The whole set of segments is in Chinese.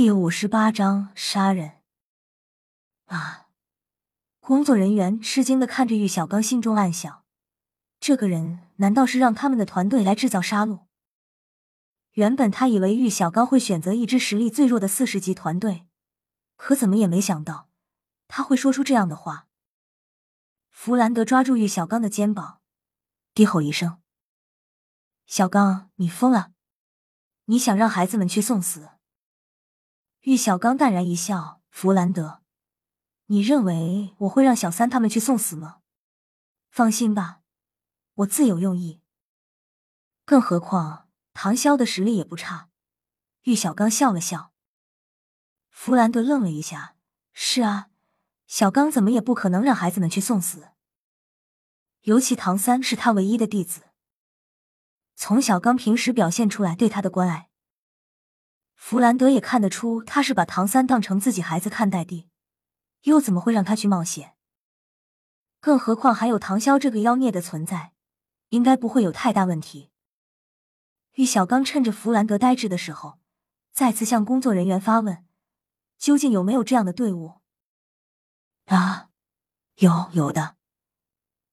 第五十八章杀人。啊！工作人员吃惊的看着玉小刚，心中暗想：这个人难道是让他们的团队来制造杀戮？原本他以为玉小刚会选择一支实力最弱的四十级团队，可怎么也没想到他会说出这样的话。弗兰德抓住玉小刚的肩膀，低吼一声：“小刚，你疯了！你想让孩子们去送死？”玉小刚淡然一笑：“弗兰德，你认为我会让小三他们去送死吗？放心吧，我自有用意。更何况唐潇的实力也不差。”玉小刚笑了笑。弗兰德愣了一下：“是啊，小刚怎么也不可能让孩子们去送死。尤其唐三是他唯一的弟子，从小刚平时表现出来对他的关爱。”弗兰德也看得出，他是把唐三当成自己孩子看待的，又怎么会让他去冒险？更何况还有唐潇这个妖孽的存在，应该不会有太大问题。玉小刚趁着弗兰德呆滞的时候，再次向工作人员发问：究竟有没有这样的队伍？啊，有有的。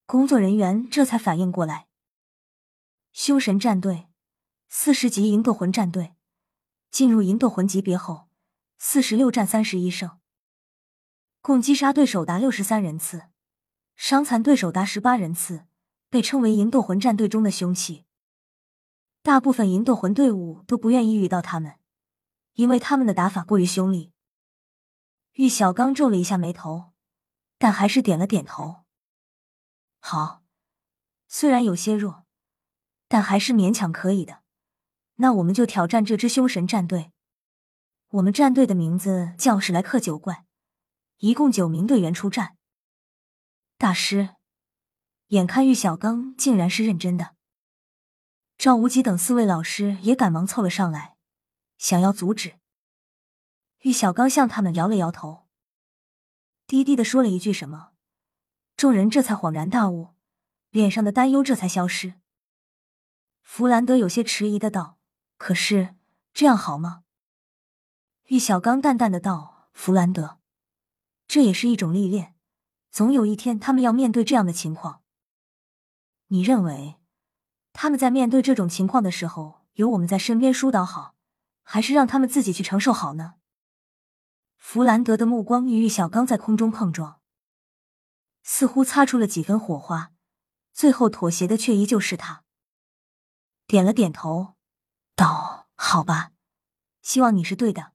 工作人员这才反应过来，凶神战队，四十级银斗魂战队。进入银斗魂级别后，四十六战三十一胜，共击杀对手达六十三人次，伤残对手达十八人次，被称为银斗魂战队中的凶器。大部分银斗魂队伍都不愿意遇到他们，因为他们的打法过于凶厉。玉小刚皱了一下眉头，但还是点了点头。好，虽然有些弱，但还是勉强可以的。那我们就挑战这支凶神战队。我们战队的名字叫史莱克九怪，一共九名队员出战。大师，眼看玉小刚竟然是认真的，赵无极等四位老师也赶忙凑了上来，想要阻止。玉小刚向他们摇了摇头，低低的说了一句什么，众人这才恍然大悟，脸上的担忧这才消失。弗兰德有些迟疑的道。可是这样好吗？玉小刚淡淡的道：“弗兰德，这也是一种历练，总有一天他们要面对这样的情况。你认为他们在面对这种情况的时候，有我们在身边疏导好，还是让他们自己去承受好呢？”弗兰德的目光与玉小刚在空中碰撞，似乎擦出了几分火花，最后妥协的却依旧是他，点了点头。道：“好吧，希望你是对的。”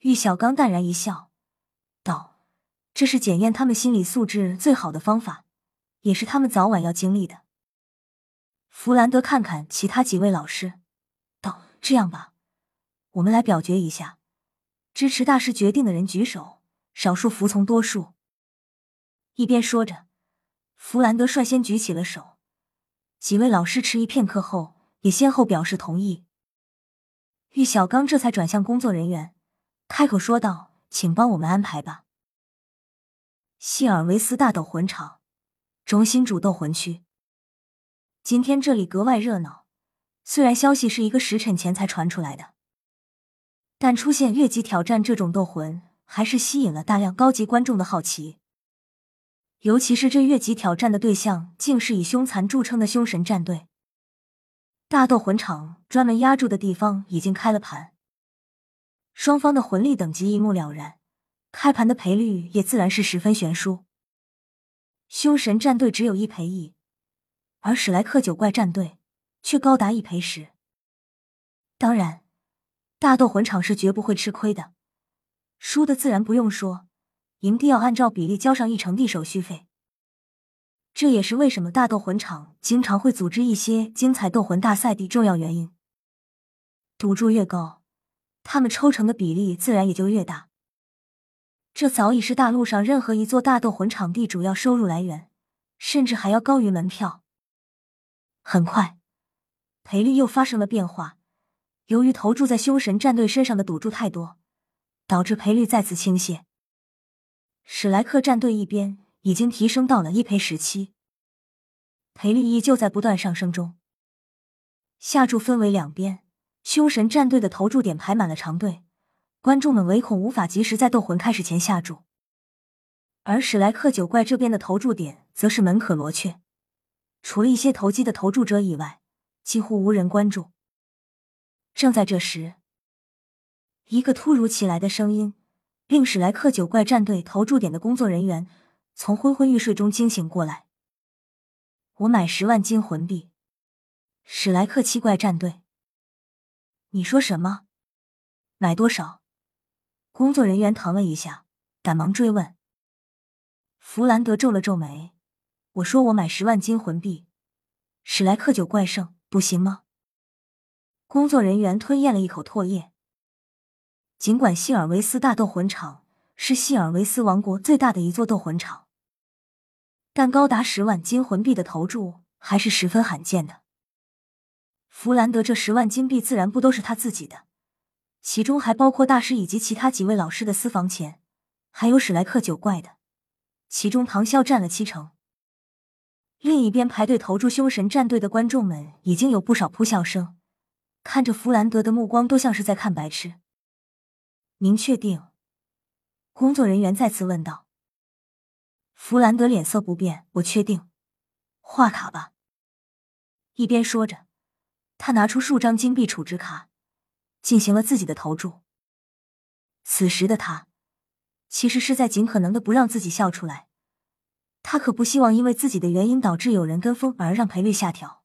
玉小刚淡然一笑，道：“这是检验他们心理素质最好的方法，也是他们早晚要经历的。”弗兰德看看其他几位老师，道：“这样吧，我们来表决一下，支持大师决定的人举手，少数服从多数。”一边说着，弗兰德率先举起了手，几位老师迟疑片刻后。也先后表示同意。玉小刚这才转向工作人员，开口说道：“请帮我们安排吧。”谢尔维斯大斗魂场中心主斗魂区，今天这里格外热闹。虽然消息是一个时辰前才传出来的，但出现越级挑战这种斗魂，还是吸引了大量高级观众的好奇。尤其是这越级挑战的对象，竟是以凶残著称的凶神战队。大斗魂场专门压住的地方已经开了盘，双方的魂力等级一目了然，开盘的赔率也自然是十分悬殊。凶神战队只有一赔一，而史莱克九怪战队却高达一赔十。当然，大斗魂场是绝不会吃亏的，输的自然不用说，营地要按照比例交上一成地手续费。这也是为什么大斗魂场经常会组织一些精彩斗魂大赛的重要原因。赌注越高，他们抽成的比例自然也就越大。这早已是大陆上任何一座大斗魂场地主要收入来源，甚至还要高于门票。很快，赔率又发生了变化。由于投注在凶神战队身上的赌注太多，导致赔率再次倾泻。史莱克战队一边。已经提升到了一赔十七，赔率依旧在不断上升中。下注分为两边，凶神战队的投注点排满了长队，观众们唯恐无法及时在斗魂开始前下注。而史莱克九怪这边的投注点则是门可罗雀，除了一些投机的投注者以外，几乎无人关注。正在这时，一个突如其来的声音令史莱克九怪战队投注点的工作人员从昏昏欲睡中惊醒过来。我买十万金魂币，史莱克七怪战队。你说什么？买多少？工作人员疼了一下，赶忙追问。弗兰德皱了皱眉：“我说我买十万金魂币，史莱克九怪圣，不行吗？”工作人员吞咽了一口唾液。尽管希尔维斯大斗魂场是希尔维斯王国最大的一座斗魂场，但高达十万金魂币的投注还是十分罕见的。弗兰德这十万金币自然不都是他自己的，其中还包括大师以及其他几位老师的私房钱，还有史莱克九怪的。其中，唐啸占了七成。另一边排队投注凶神战队的观众们已经有不少扑笑声，看着弗兰德的目光都像是在看白痴。您确定？工作人员再次问道。弗兰德脸色不变：“我确定。”画卡吧。一边说着，他拿出数张金币储值卡，进行了自己的投注。此时的他。其实是在尽可能的不让自己笑出来，他可不希望因为自己的原因导致有人跟风而让赔率下调。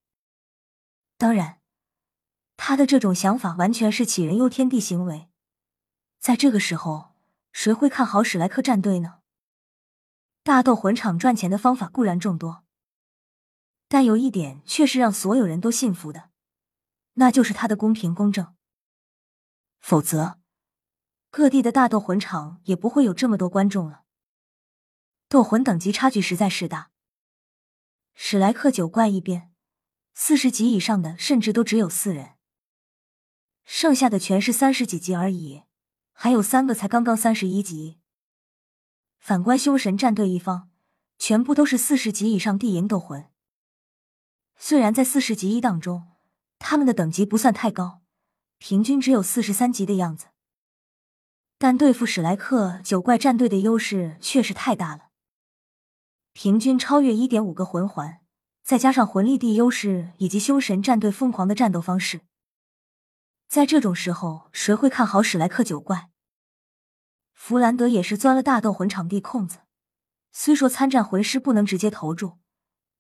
当然，他的这种想法完全是杞人忧天地行为。在这个时候，谁会看好史莱克战队呢？大斗魂场赚钱的方法固然众多，但有一点却是让所有人都信服的，那就是他的公平公正。否则。各地的大斗魂场也不会有这么多观众了。斗魂等级差距实在是大。史莱克九怪一边，四十级以上的甚至都只有四人，剩下的全是三十几级而已，还有三个才刚刚三十一级。反观凶神战队一方，全部都是四十级以上地营斗魂。虽然在四十级一档中，他们的等级不算太高，平均只有四十三级的样子。但对付史莱克九怪战队的优势确实太大了，平均超越一点五个魂环，再加上魂力地优势以及凶神战队疯狂的战斗方式，在这种时候，谁会看好史莱克九怪？弗兰德也是钻了大斗魂场地空子，虽说参战魂师不能直接投注，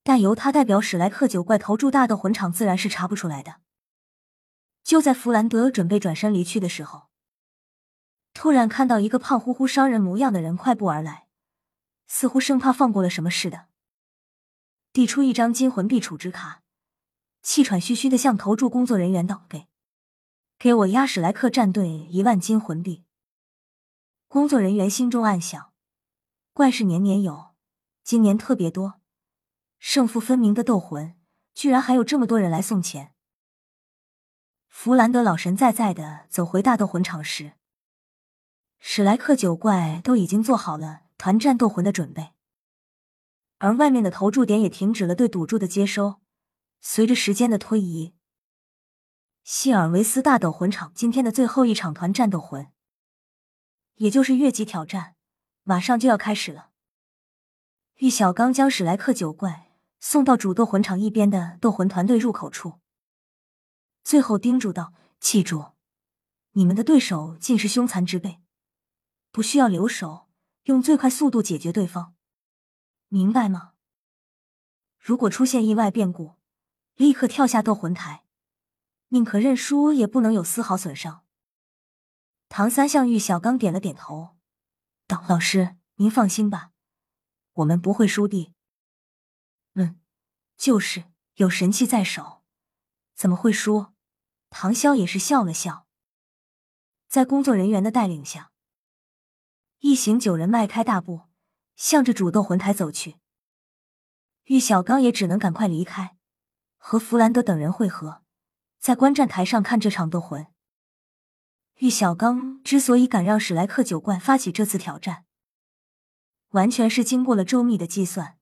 但由他代表史莱克九怪投注大斗魂场，自然是查不出来的。就在弗兰德准备转身离去的时候。突然看到一个胖乎乎、商人模样的人快步而来，似乎生怕放过了什么似的，递出一张金魂币储值卡，气喘吁吁的向投注工作人员道：“给，给我压史莱克战队一万金魂币。”工作人员心中暗想：怪事年年有，今年特别多，胜负分明的斗魂，居然还有这么多人来送钱。弗兰德老神在在的走回大斗魂场时。史莱克九怪都已经做好了团战斗魂的准备，而外面的投注点也停止了对赌注的接收。随着时间的推移，希尔维斯大斗魂场今天的最后一场团战斗魂，也就是越级挑战，马上就要开始了。玉小刚将史莱克九怪送到主斗魂场一边的斗魂团队入口处，最后叮嘱道：“记住，你们的对手尽是凶残之辈。”不需要留手，用最快速度解决对方，明白吗？如果出现意外变故，立刻跳下斗魂台，宁可认输也不能有丝毫损伤。唐三向玉小刚点了点头，道：“老师，您放心吧，我们不会输的。”嗯，就是有神器在手，怎么会输？唐潇也是笑了笑，在工作人员的带领下。一行九人迈开大步，向着主斗魂台走去。玉小刚也只能赶快离开，和弗兰德等人会合，在观战台上看这场斗魂。玉小刚之所以敢让史莱克九怪发起这次挑战，完全是经过了周密的计算。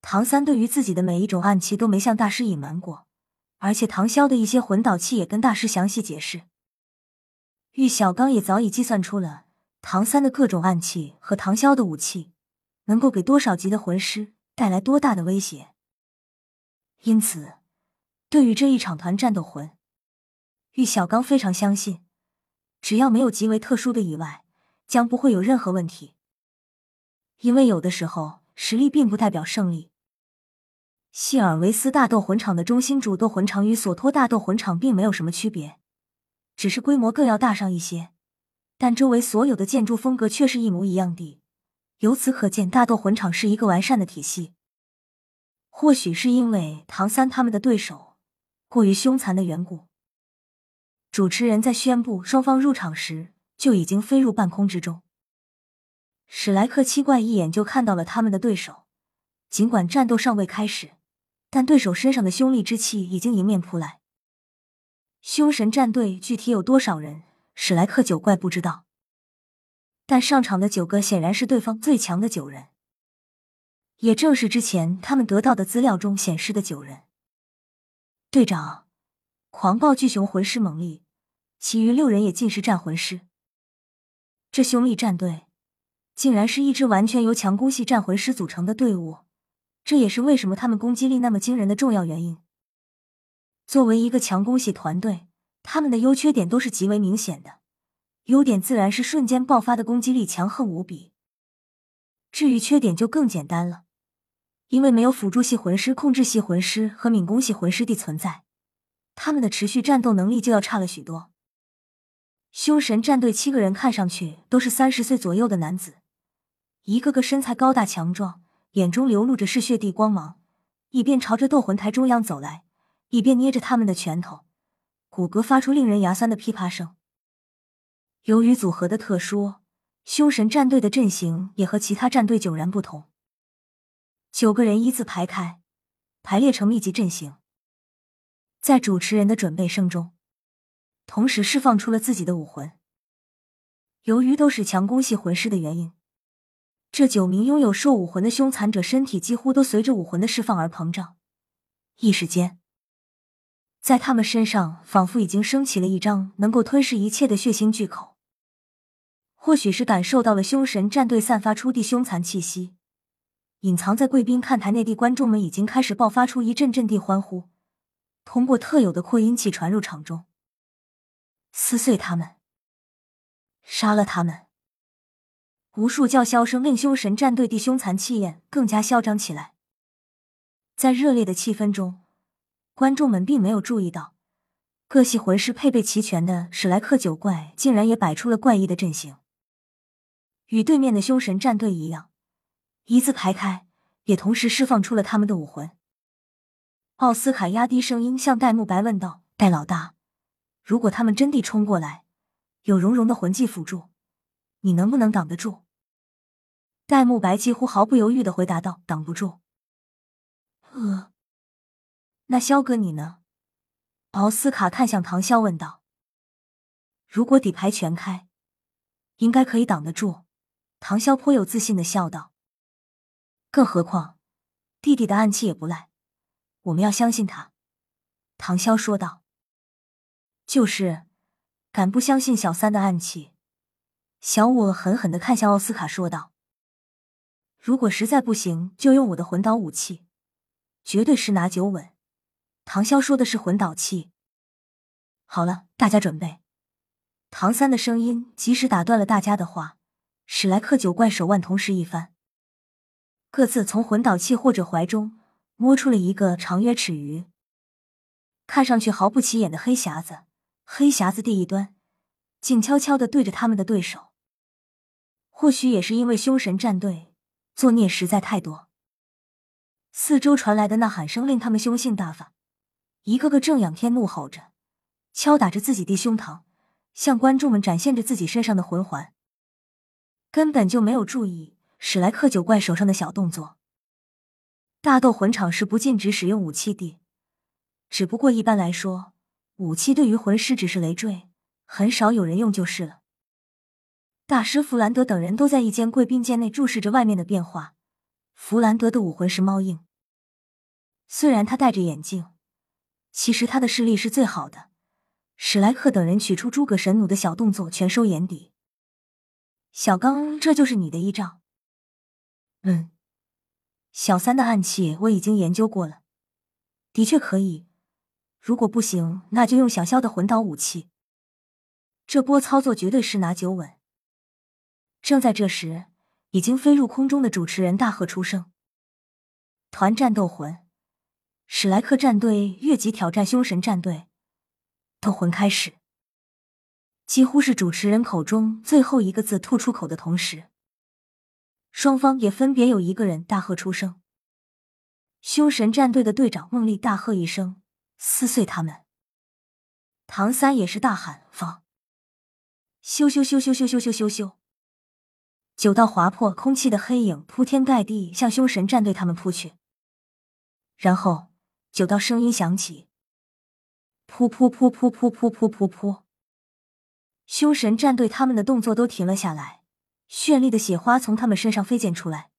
唐三对于自己的每一种暗器都没向大师隐瞒过，而且唐潇的一些魂导器也跟大师详细解释。玉小刚也早已计算出了唐三的各种暗器和唐潇的武器能够给多少级的魂师带来多大的威胁，因此，对于这一场团战斗魂，玉小刚非常相信，只要没有极为特殊的意外，将不会有任何问题。因为有的时候，实力并不代表胜利。希尔维斯大斗魂场的中心主斗魂场与索托大斗魂场并没有什么区别。只是规模更要大上一些，但周围所有的建筑风格却是一模一样的。由此可见，大斗魂场是一个完善的体系。或许是因为唐三他们的对手过于凶残的缘故，主持人在宣布双方入场时就已经飞入半空之中。史莱克七怪一眼就看到了他们的对手，尽管战斗尚未开始，但对手身上的凶戾之气已经迎面扑来。凶神战队具体有多少人？史莱克九怪不知道，但上场的九个显然是对方最强的九人，也正是之前他们得到的资料中显示的九人。队长，狂暴巨熊魂师猛力，其余六人也尽是战魂师。这兄弟战队竟然是一支完全由强攻系战魂师组成的队伍，这也是为什么他们攻击力那么惊人的重要原因。作为一个强攻系团队，他们的优缺点都是极为明显的。优点自然是瞬间爆发的攻击力强横无比。至于缺点就更简单了，因为没有辅助系魂师、控制系魂师和敏攻系魂师的存在，他们的持续战斗能力就要差了许多。凶神战队七个人看上去都是三十岁左右的男子，一个个身材高大强壮，眼中流露着嗜血地光芒，一边朝着斗魂台中央走来。一边捏着他们的拳头，骨骼发出令人牙酸的噼啪声。由于组合的特殊，凶神战队的阵型也和其他战队迥然不同。九个人一字排开，排列成密集阵型，在主持人的准备声中，同时释放出了自己的武魂。由于都是强攻系魂师的原因，这九名拥有兽武魂的凶残者身体几乎都随着武魂的释放而膨胀，一时间。在他们身上，仿佛已经升起了一张能够吞噬一切的血腥巨口。或许是感受到了凶神战队散发出的凶残气息，隐藏在贵宾看台内的观众们已经开始爆发出一阵阵地欢呼，通过特有的扩音器传入场中。撕碎他们，杀了他们！无数叫嚣声令凶神战队的凶残气焰更加嚣张起来。在热烈的气氛中。观众们并没有注意到，各系魂师配备齐全的史莱克九怪竟然也摆出了怪异的阵型，与对面的凶神战队一样，一字排开，也同时释放出了他们的武魂。奥斯卡压低声音向戴沐白问道：“戴老大，如果他们真地冲过来，有融融的魂技辅助，你能不能挡得住？”戴沐白几乎毫不犹豫的回答道：“挡不住。”呃。那萧哥你呢？奥斯卡看向唐潇问道：“如果底牌全开，应该可以挡得住。”唐潇颇有自信的笑道：“更何况弟弟的暗器也不赖，我们要相信他。”唐潇说道：“就是，敢不相信小三的暗器？”小五狠狠的看向奥斯卡说道：“如果实在不行，就用我的魂导武器，绝对十拿九稳。”唐潇说的是魂导器。好了，大家准备。唐三的声音及时打断了大家的话。史莱克九怪手腕同时一翻，各自从魂导器或者怀中摸出了一个长约尺余、看上去毫不起眼的黑匣子。黑匣子的一端，静悄悄的对着他们的对手。或许也是因为凶神战队作孽实在太多，四周传来的呐喊声令他们凶性大发。一个个正仰天怒吼着，敲打着自己的胸膛，向观众们展现着自己身上的魂环，根本就没有注意史莱克九怪手上的小动作。大斗魂场是不禁止使用武器的，只不过一般来说，武器对于魂师只是累赘，很少有人用就是了。大师弗兰德等人都在一间贵宾间内注视着外面的变化。弗兰德的武魂是猫印，虽然他戴着眼镜。其实他的视力是最好的，史莱克等人取出诸葛神弩的小动作全收眼底。小刚，这就是你的依仗？嗯，小三的暗器我已经研究过了，的确可以。如果不行，那就用小萧的魂导武器。这波操作绝对十拿九稳。正在这时，已经飞入空中的主持人大喝出声：“团战斗魂，史莱克战队越级挑战凶神战队，斗魂开始！”几乎是主持人口中最后一个字吐出口的同时，双方也分别有一个人大喝出声。凶神战队的队长孟丽大喝一声。撕碎他们！唐三也是大喊放！咻咻咻咻咻咻咻咻咻！九道划破空气的黑影铺天盖地向凶神战队他们扑去，然后九道声音响起：噗噗噗噗噗噗噗噗噗！凶神战队他们的动作都停了下来，绚丽的血花从他们身上飞溅出来，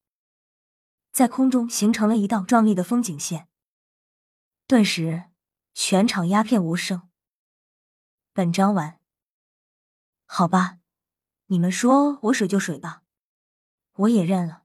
在空中形成了一道壮丽的风景线，顿时。全场鸦片无声。本章完。好吧，你们说我水就水吧，我也认了。